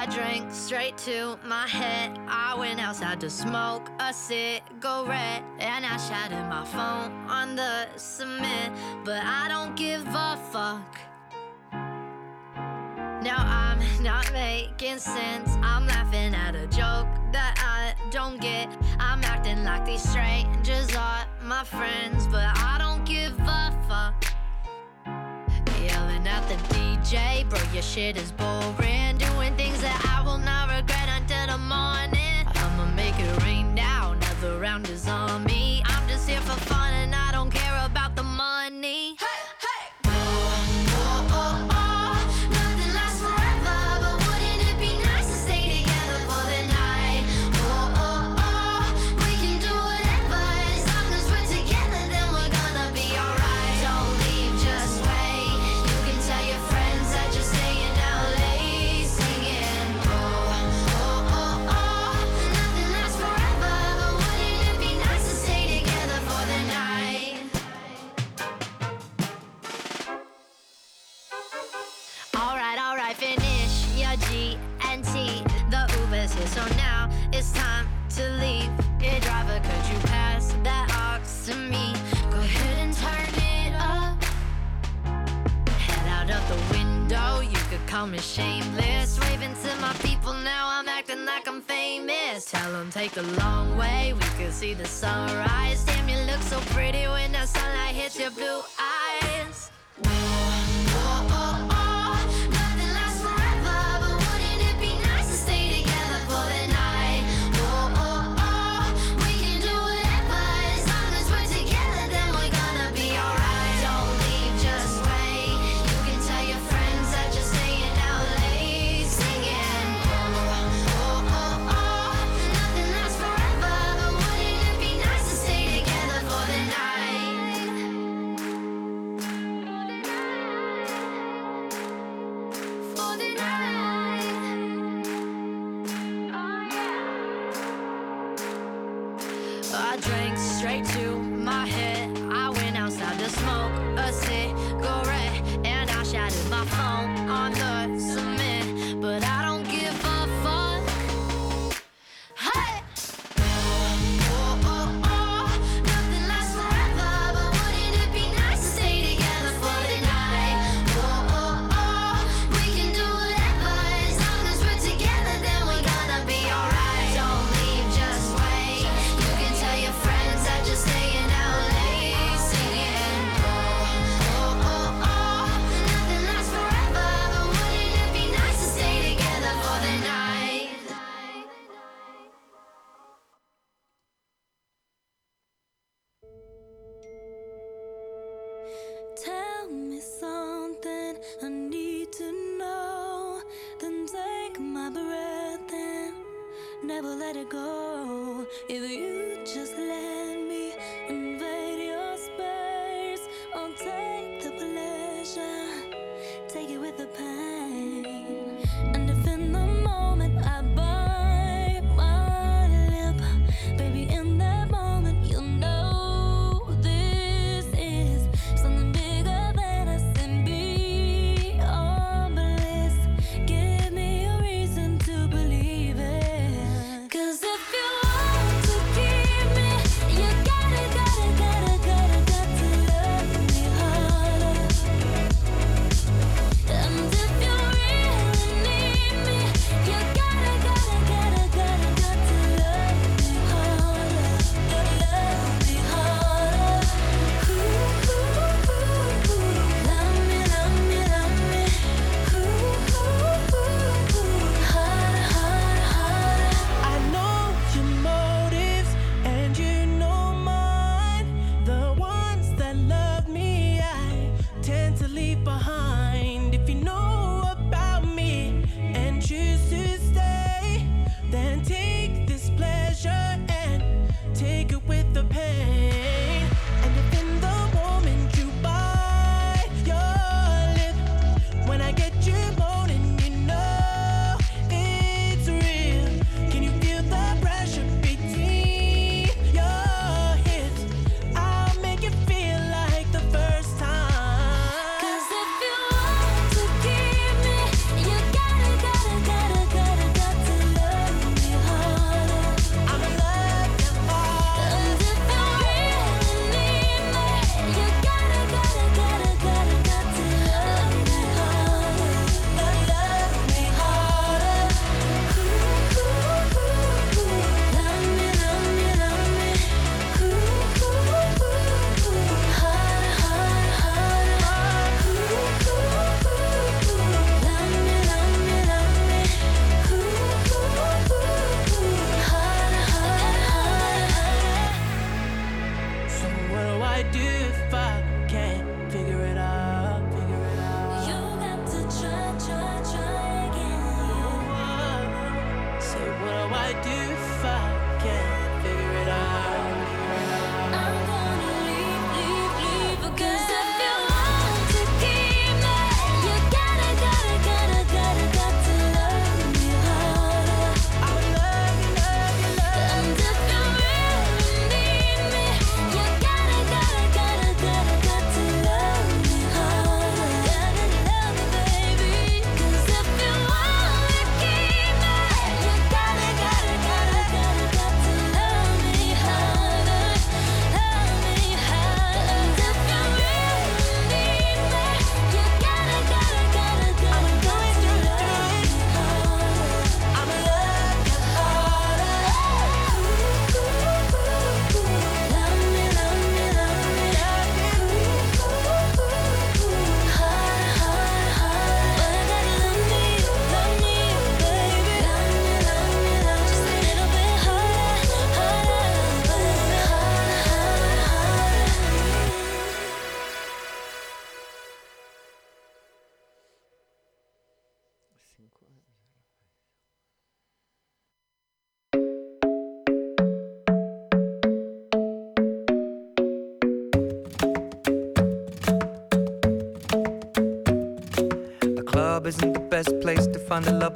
I drank straight to my head. I went outside to smoke a cigarette. And I shattered my phone on the cement. But I don't give a fuck. Now I'm not making sense. I'm laughing at a joke that I don't get. I'm acting like these strangers are my friends. But I don't give a fuck. J, bro, your shit is boring. Doing things that I will not regret until the morning. I'ma make it rain now, another round is on me.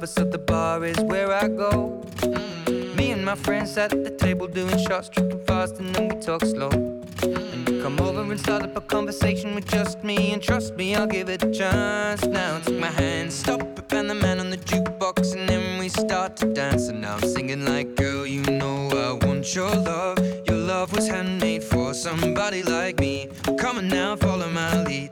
So the bar is where I go. Me and my friends at the table doing shots, tripping fast, and then we talk slow. And you come over and start up a conversation with just me, and trust me, I'll give it a chance. Now take my hand, stop it, and the man on the jukebox, and then we start to dance. And now I'm singing like, girl, you know I want your love. Your love was handmade for somebody like me. Come on now, follow my lead.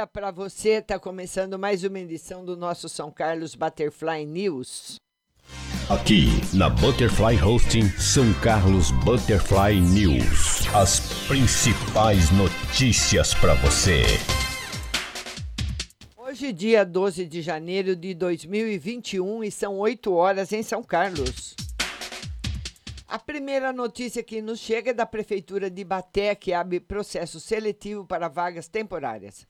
Dia para você. Tá começando mais uma edição do nosso São Carlos Butterfly News. Aqui na Butterfly Hosting São Carlos Butterfly News. As principais notícias para você. Hoje, dia 12 de janeiro de 2021, e são 8 horas em São Carlos. A primeira notícia que nos chega é da Prefeitura de Baté, que abre processo seletivo para vagas temporárias.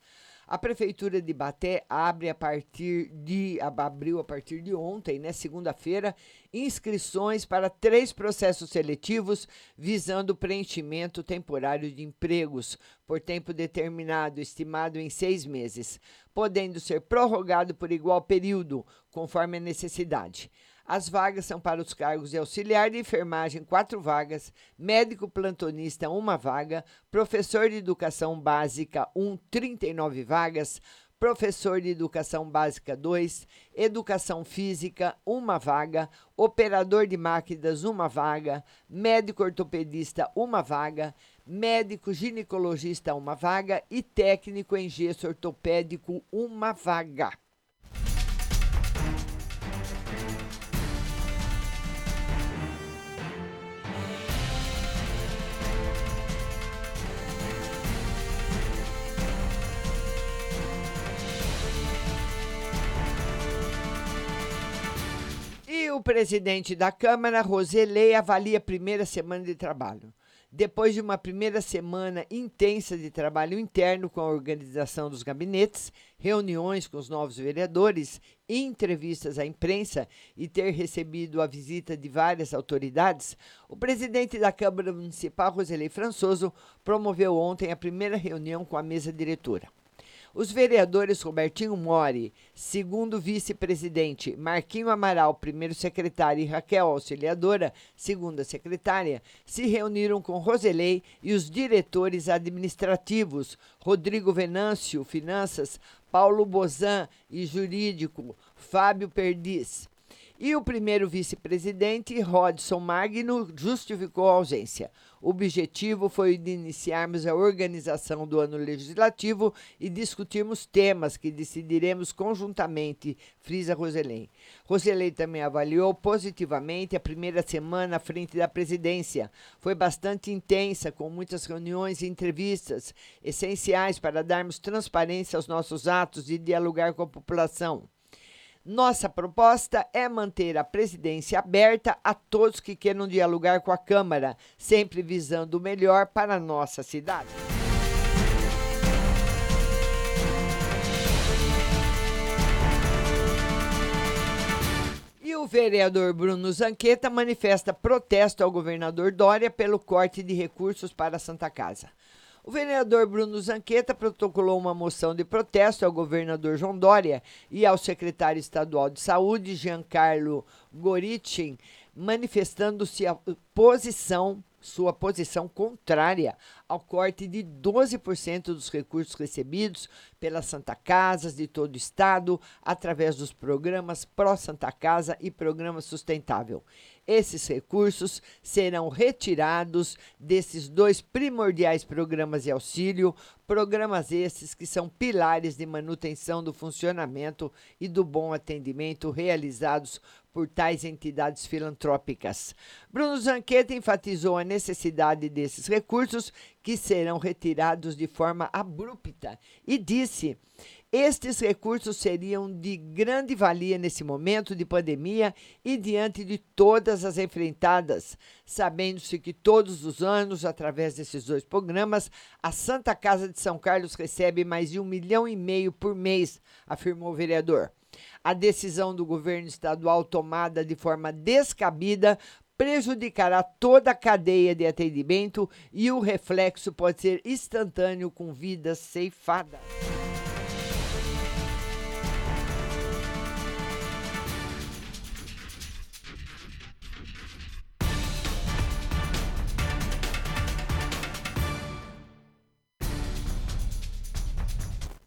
A Prefeitura de Baté abre a partir de abriu a partir de ontem, né, segunda-feira, inscrições para três processos seletivos visando preenchimento temporário de empregos por tempo determinado, estimado em seis meses, podendo ser prorrogado por igual período, conforme a necessidade. As vagas são para os cargos de auxiliar de enfermagem, quatro vagas, médico plantonista, uma vaga, professor de educação básica, um, 39 vagas, professor de educação básica, dois, educação física, uma vaga, operador de máquinas, uma vaga, médico ortopedista, uma vaga, médico ginecologista, uma vaga e técnico em gesso ortopédico, uma vaga. Presidente da Câmara, Roselei, avalia a primeira semana de trabalho. Depois de uma primeira semana intensa de trabalho interno com a organização dos gabinetes, reuniões com os novos vereadores, entrevistas à imprensa e ter recebido a visita de várias autoridades, o presidente da Câmara Municipal, Roselei Françoso, promoveu ontem a primeira reunião com a mesa diretora. Os vereadores Robertinho Mori, segundo vice-presidente, Marquinho Amaral, primeiro secretário, e Raquel Auxiliadora, segunda secretária, se reuniram com Roselei e os diretores administrativos, Rodrigo Venâncio, Finanças, Paulo Bozan e Jurídico, Fábio Perdiz. E o primeiro vice-presidente, Rodson Magno, justificou a ausência. O objetivo foi de iniciarmos a organização do ano legislativo e discutirmos temas que decidiremos conjuntamente, frisa Roselém. Roselém também avaliou positivamente a primeira semana à frente da presidência. Foi bastante intensa, com muitas reuniões e entrevistas, essenciais para darmos transparência aos nossos atos e dialogar com a população. Nossa proposta é manter a presidência aberta a todos que queiram dialogar com a Câmara, sempre visando o melhor para a nossa cidade. E o vereador Bruno Zanqueta manifesta protesto ao governador Dória pelo corte de recursos para a Santa Casa. O vereador Bruno Zanqueta protocolou uma moção de protesto ao governador João Dória e ao secretário estadual de saúde, Giancarlo Goritin, manifestando-se a posição sua posição contrária ao corte de 12% dos recursos recebidos pelas Santa Casas de todo o estado através dos programas Pró Santa Casa e Programa Sustentável. Esses recursos serão retirados desses dois primordiais programas de auxílio, programas esses que são pilares de manutenção do funcionamento e do bom atendimento realizados por tais entidades filantrópicas. Bruno Zanqueta enfatizou a necessidade desses recursos que serão retirados de forma abrupta e disse estes recursos seriam de grande valia nesse momento de pandemia e diante de todas as enfrentadas, sabendo-se que todos os anos, através desses dois programas, a Santa Casa de São Carlos recebe mais de um milhão e meio por mês, afirmou o vereador. A decisão do governo estadual tomada de forma descabida prejudicará toda a cadeia de atendimento e o reflexo pode ser instantâneo com vidas ceifadas.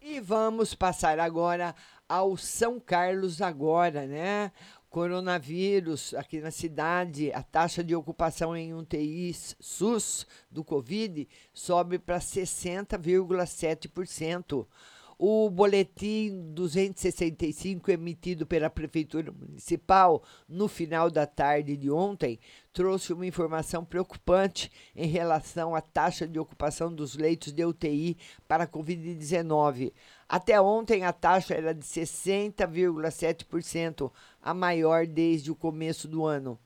E vamos passar agora ao São Carlos agora, né? Coronavírus aqui na cidade, a taxa de ocupação em UTI SUS do Covid sobe para 60,7%. O boletim 265 emitido pela Prefeitura Municipal no final da tarde de ontem trouxe uma informação preocupante em relação à taxa de ocupação dos leitos de UTI para a Covid-19. Até ontem, a taxa era de 60,7%, a maior desde o começo do ano.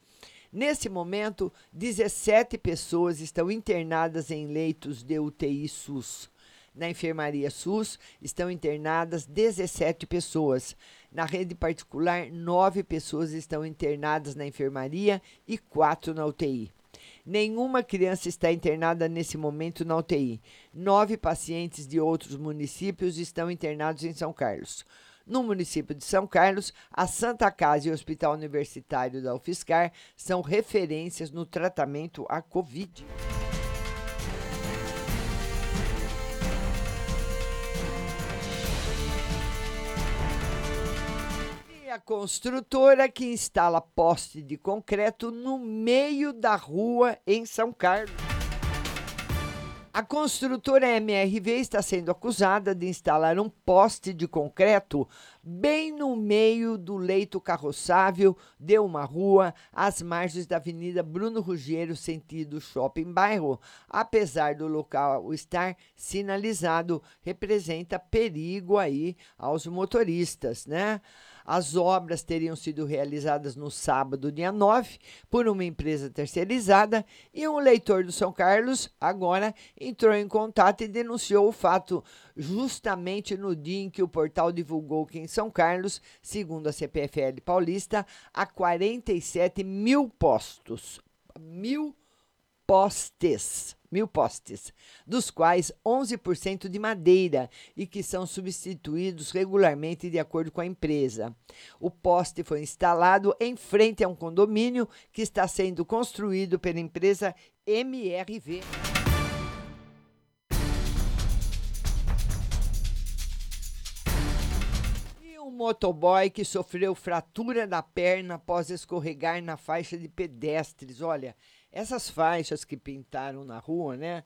Nesse momento, 17 pessoas estão internadas em leitos de UTI SUS. Na enfermaria SUS estão internadas 17 pessoas. Na rede particular, nove pessoas estão internadas na enfermaria e quatro na UTI. Nenhuma criança está internada nesse momento na UTI. Nove pacientes de outros municípios estão internados em São Carlos. No município de São Carlos, a Santa Casa e o Hospital Universitário da UFSCar são referências no tratamento à Covid. A construtora que instala poste de concreto no meio da rua em São Carlos. A construtora MRV está sendo acusada de instalar um poste de concreto bem no meio do leito carroçável de uma rua às margens da Avenida Bruno Ruggiero, sentido Shopping Bairro. Apesar do local estar sinalizado, representa perigo aí aos motoristas, né? As obras teriam sido realizadas no sábado, dia 9, por uma empresa terceirizada e um leitor do São Carlos agora entrou em contato e denunciou o fato justamente no dia em que o portal divulgou que em São Carlos, segundo a CPFL Paulista, há 47 mil postos. Mil postes mil postes, dos quais 11% de madeira e que são substituídos regularmente de acordo com a empresa. O poste foi instalado em frente a um condomínio que está sendo construído pela empresa MRV. Motoboy que sofreu fratura da perna após escorregar na faixa de pedestres. Olha, essas faixas que pintaram na rua, né,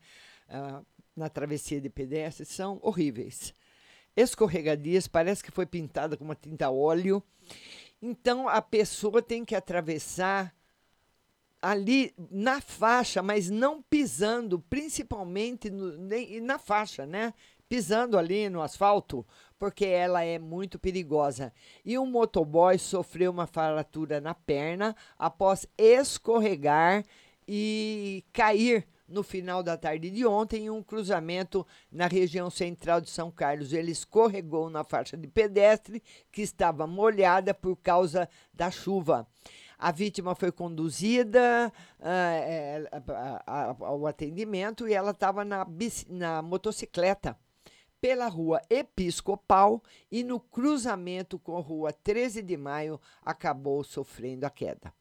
uh, na travessia de pedestres, são horríveis. Escorregadias, parece que foi pintada com uma tinta óleo. Então a pessoa tem que atravessar ali na faixa, mas não pisando, principalmente no, nem, na faixa, né? Pisando ali no asfalto, porque ela é muito perigosa. E um motoboy sofreu uma fratura na perna após escorregar e cair no final da tarde de ontem em um cruzamento na região central de São Carlos. Ele escorregou na faixa de pedestre que estava molhada por causa da chuva. A vítima foi conduzida uh, ao atendimento e ela estava na, na motocicleta pela rua Episcopal e no cruzamento com a rua 13 de Maio acabou sofrendo a queda.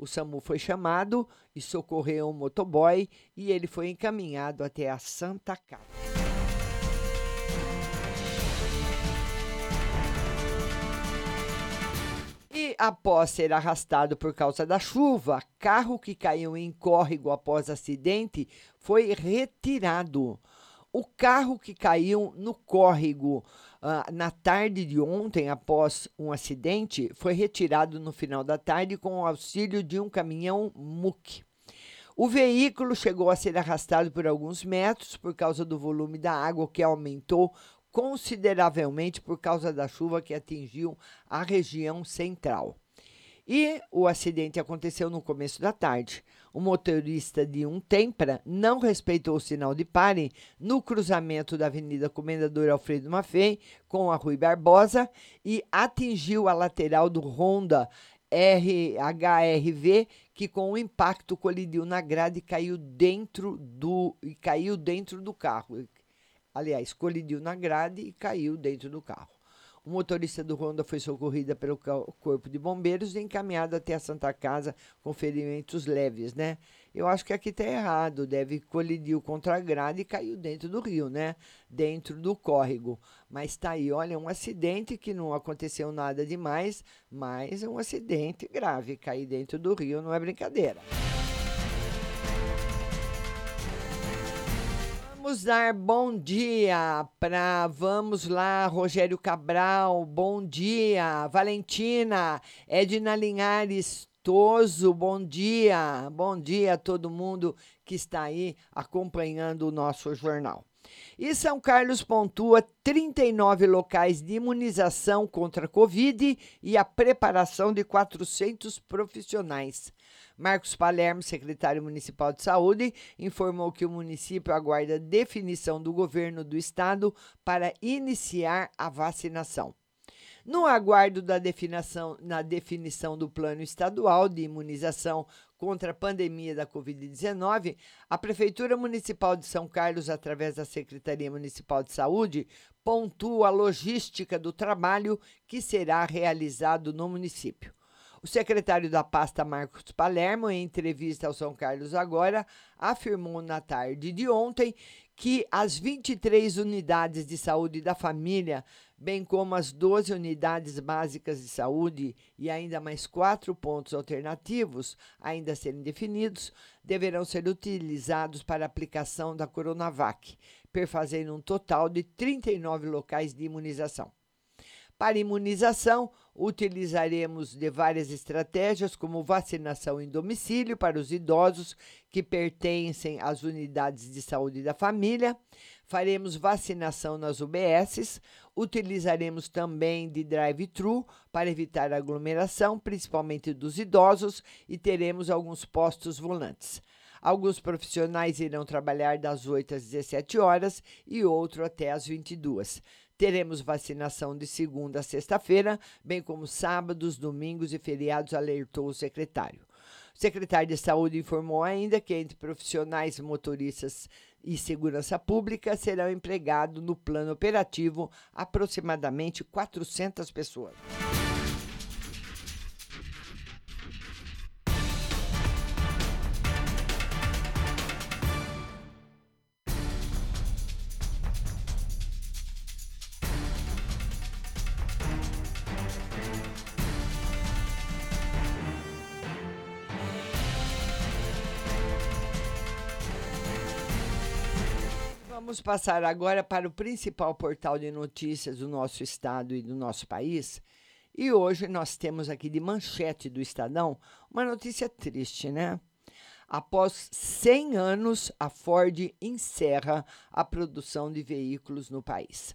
O SAMU foi chamado e socorreu um motoboy e ele foi encaminhado até a Santa Casa. E após ser arrastado por causa da chuva, carro que caiu em córrego após acidente foi retirado. O carro que caiu no córrego uh, na tarde de ontem, após um acidente, foi retirado no final da tarde com o auxílio de um caminhão MUC. O veículo chegou a ser arrastado por alguns metros por causa do volume da água que aumentou consideravelmente por causa da chuva que atingiu a região central. E o acidente aconteceu no começo da tarde. O motorista de um Tempra não respeitou o sinal de pare no cruzamento da Avenida Comendador Alfredo Maffei com a Rui Barbosa e atingiu a lateral do Honda RHRV, que com o impacto colidiu na grade e caiu dentro do e caiu dentro do carro. Aliás, colidiu na grade e caiu dentro do carro. O motorista do Honda foi socorrido pelo Corpo de Bombeiros e encaminhado até a Santa Casa com ferimentos leves, né? Eu acho que aqui está errado, deve colidiu contra a grade e caiu dentro do rio, né? Dentro do córrego. Mas está aí, olha, um acidente que não aconteceu nada demais, mas é um acidente grave. Cair dentro do rio não é brincadeira. Vamos dar bom dia para. Vamos lá, Rogério Cabral, bom dia. Valentina, Edna Linhares Toso, bom dia. Bom dia a todo mundo que está aí acompanhando o nosso jornal. E São Carlos pontua 39 locais de imunização contra a Covid e a preparação de 400 profissionais. Marcos Palermo, secretário municipal de saúde, informou que o município aguarda definição do governo do estado para iniciar a vacinação. No aguardo da definição, na definição do plano estadual de imunização contra a pandemia da Covid-19, a Prefeitura Municipal de São Carlos, através da Secretaria Municipal de Saúde, pontua a logística do trabalho que será realizado no município. O secretário da pasta, Marcos Palermo, em entrevista ao São Carlos Agora, afirmou na tarde de ontem que as 23 unidades de saúde da família, bem como as 12 unidades básicas de saúde e ainda mais quatro pontos alternativos, ainda serem definidos, deverão ser utilizados para aplicação da Coronavac, perfazendo um total de 39 locais de imunização. Para imunização, Utilizaremos de várias estratégias, como vacinação em domicílio para os idosos que pertencem às unidades de saúde da família. Faremos vacinação nas UBSs. Utilizaremos também de drive-thru para evitar aglomeração, principalmente dos idosos, e teremos alguns postos volantes. Alguns profissionais irão trabalhar das 8 às 17 horas e outro até às 22. Teremos vacinação de segunda a sexta-feira, bem como sábados, domingos e feriados, alertou o secretário. O secretário de Saúde informou ainda que entre profissionais, motoristas e segurança pública serão empregados no plano operativo aproximadamente 400 pessoas. Vamos passar agora para o principal portal de notícias do nosso estado e do nosso país. E hoje nós temos aqui de manchete do Estadão uma notícia triste, né? Após 100 anos, a Ford encerra a produção de veículos no país.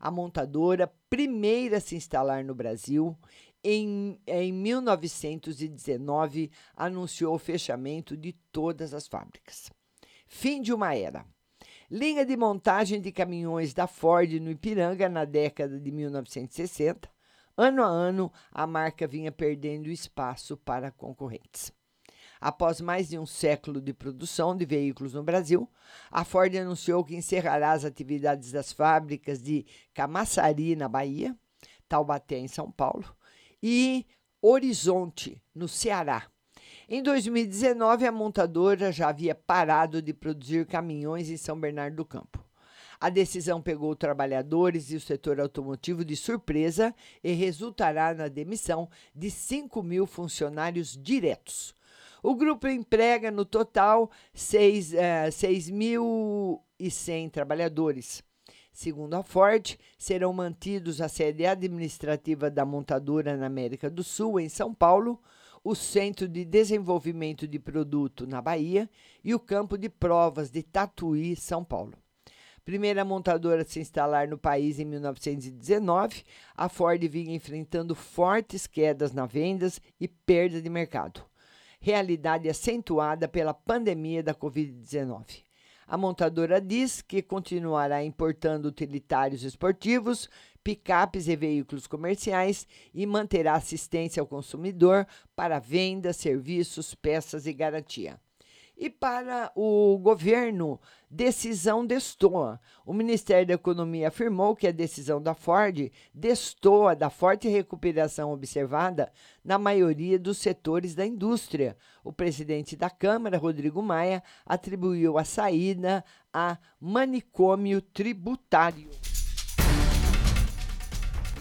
A montadora, primeira a se instalar no Brasil, em, em 1919 anunciou o fechamento de todas as fábricas. Fim de uma era. Linha de montagem de caminhões da Ford no Ipiranga na década de 1960. Ano a ano, a marca vinha perdendo espaço para concorrentes. Após mais de um século de produção de veículos no Brasil, a Ford anunciou que encerrará as atividades das fábricas de Camaçari, na Bahia, Taubaté, em São Paulo, e Horizonte, no Ceará, em 2019, a montadora já havia parado de produzir caminhões em São Bernardo do Campo. A decisão pegou trabalhadores e o setor automotivo de surpresa e resultará na demissão de 5 mil funcionários diretos. O grupo emprega no total 6.100 uh, trabalhadores. Segundo a Ford, serão mantidos a sede administrativa da montadora na América do Sul, em São Paulo, o Centro de Desenvolvimento de Produto na Bahia e o Campo de Provas de Tatuí, São Paulo. Primeira montadora a se instalar no país em 1919, a Ford vinha enfrentando fortes quedas na vendas e perda de mercado. Realidade acentuada pela pandemia da Covid-19. A montadora diz que continuará importando utilitários esportivos, picapes e veículos comerciais e manterá assistência ao consumidor para venda, serviços, peças e garantia. E para o governo, decisão destoa. O Ministério da Economia afirmou que a decisão da Ford destoa da forte recuperação observada na maioria dos setores da indústria. O presidente da Câmara, Rodrigo Maia, atribuiu a saída a manicômio tributário.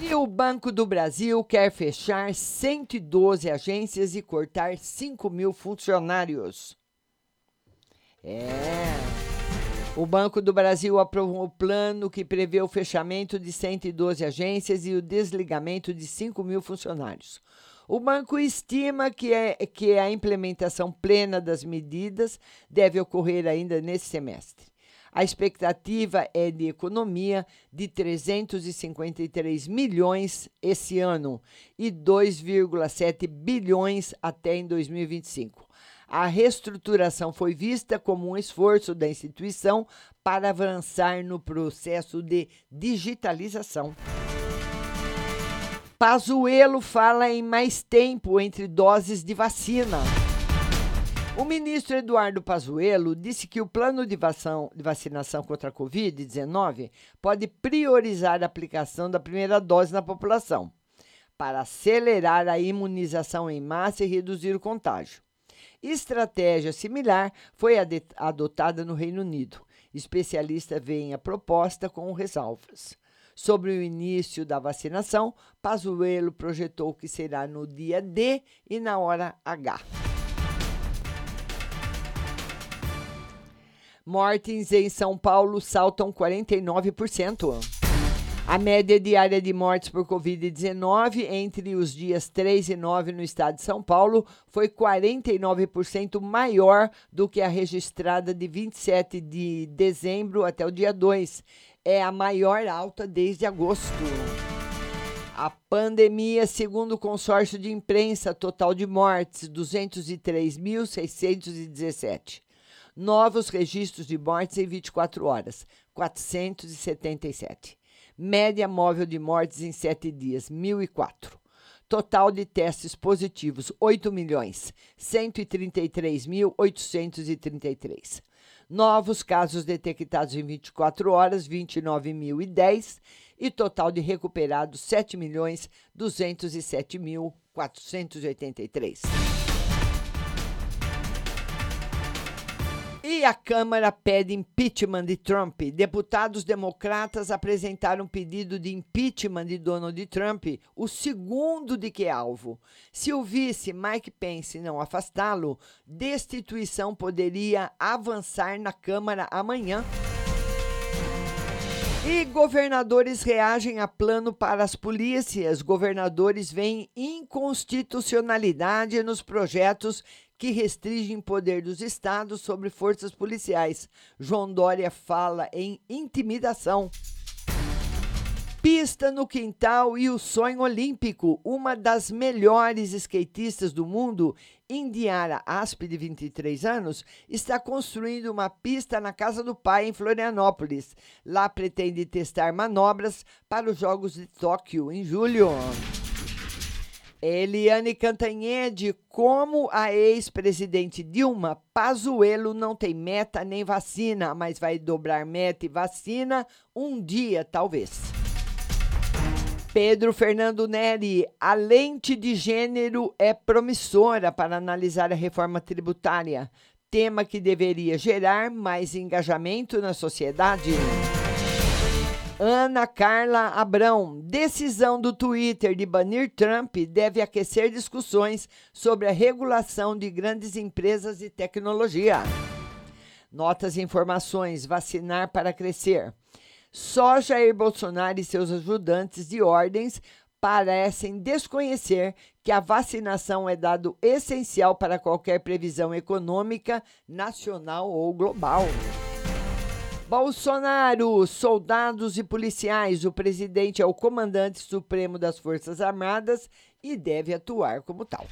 E o Banco do Brasil quer fechar 112 agências e cortar 5 mil funcionários. É. O Banco do Brasil aprovou um plano que prevê o fechamento de 112 agências e o desligamento de 5 mil funcionários. O banco estima que, é, que a implementação plena das medidas deve ocorrer ainda nesse semestre. A expectativa é de economia de 353 milhões esse ano e 2,7 bilhões até em 2025. A reestruturação foi vista como um esforço da instituição para avançar no processo de digitalização. Pazuello fala em mais tempo entre doses de vacina. O ministro Eduardo Pazuello disse que o plano de, vacinação contra a Covid-19 pode priorizar a aplicação da primeira dose na população, para acelerar a imunização em massa e reduzir o contágio. Estratégia similar foi adotada no Reino Unido. Especialistas veem a proposta com ressalvas. Sobre o início da vacinação, Pazuello projetou que será no dia D e na hora H. Mortes em São Paulo saltam 49%. A média diária de mortes por Covid-19 entre os dias 3 e 9 no estado de São Paulo foi 49% maior do que a registrada de 27 de dezembro até o dia 2. É a maior alta desde agosto. A pandemia, segundo o consórcio de imprensa, total de mortes 203.617. Novos registros de mortes em 24 horas, 477. Média móvel de mortes em 7 dias, 1.004. Total de testes positivos, 8 milhões, 133.833. Novos casos detectados em 24 horas, 29.010. E total de recuperados, 7 milhões, 207.483. E a Câmara pede impeachment de Trump. Deputados democratas apresentaram pedido de impeachment de Donald Trump, o segundo de que alvo. Se o vice Mike Pence não afastá-lo, destituição poderia avançar na Câmara amanhã. E governadores reagem a plano para as polícias. Governadores veem inconstitucionalidade nos projetos que restringem poder dos estados sobre forças policiais. João Dória fala em intimidação. Pista no quintal e o sonho olímpico. Uma das melhores skatistas do mundo, Indiara Asp, de 23 anos, está construindo uma pista na casa do pai em Florianópolis. Lá pretende testar manobras para os Jogos de Tóquio em julho. Eliane Cantanhede, como a ex-presidente Dilma, Pazuello não tem meta nem vacina, mas vai dobrar meta e vacina um dia, talvez. Pedro Fernando Neri, a lente de gênero é promissora para analisar a reforma tributária, tema que deveria gerar mais engajamento na sociedade. Ana Carla Abrão, decisão do Twitter de banir Trump deve aquecer discussões sobre a regulação de grandes empresas de tecnologia. Notas e informações: vacinar para crescer. Só Jair Bolsonaro e seus ajudantes de ordens parecem desconhecer que a vacinação é dado essencial para qualquer previsão econômica, nacional ou global. Bolsonaro, soldados e policiais. O presidente é o comandante supremo das Forças Armadas e deve atuar como tal.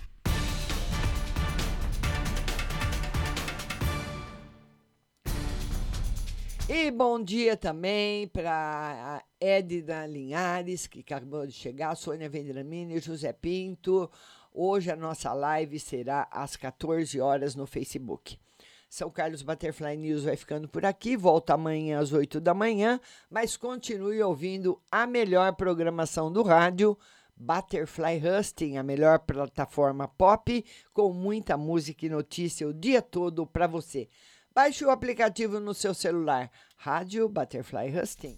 E bom dia também para Edna Linhares, que acabou de chegar, Sônia Vendramini, José Pinto. Hoje a nossa live será às 14 horas no Facebook. São Carlos Butterfly News vai ficando por aqui. Volta amanhã às 8 da manhã, mas continue ouvindo a melhor programação do rádio. Butterfly Husting, a melhor plataforma pop, com muita música e notícia o dia todo para você. Baixe o aplicativo no seu celular. Rádio Butterfly Husting.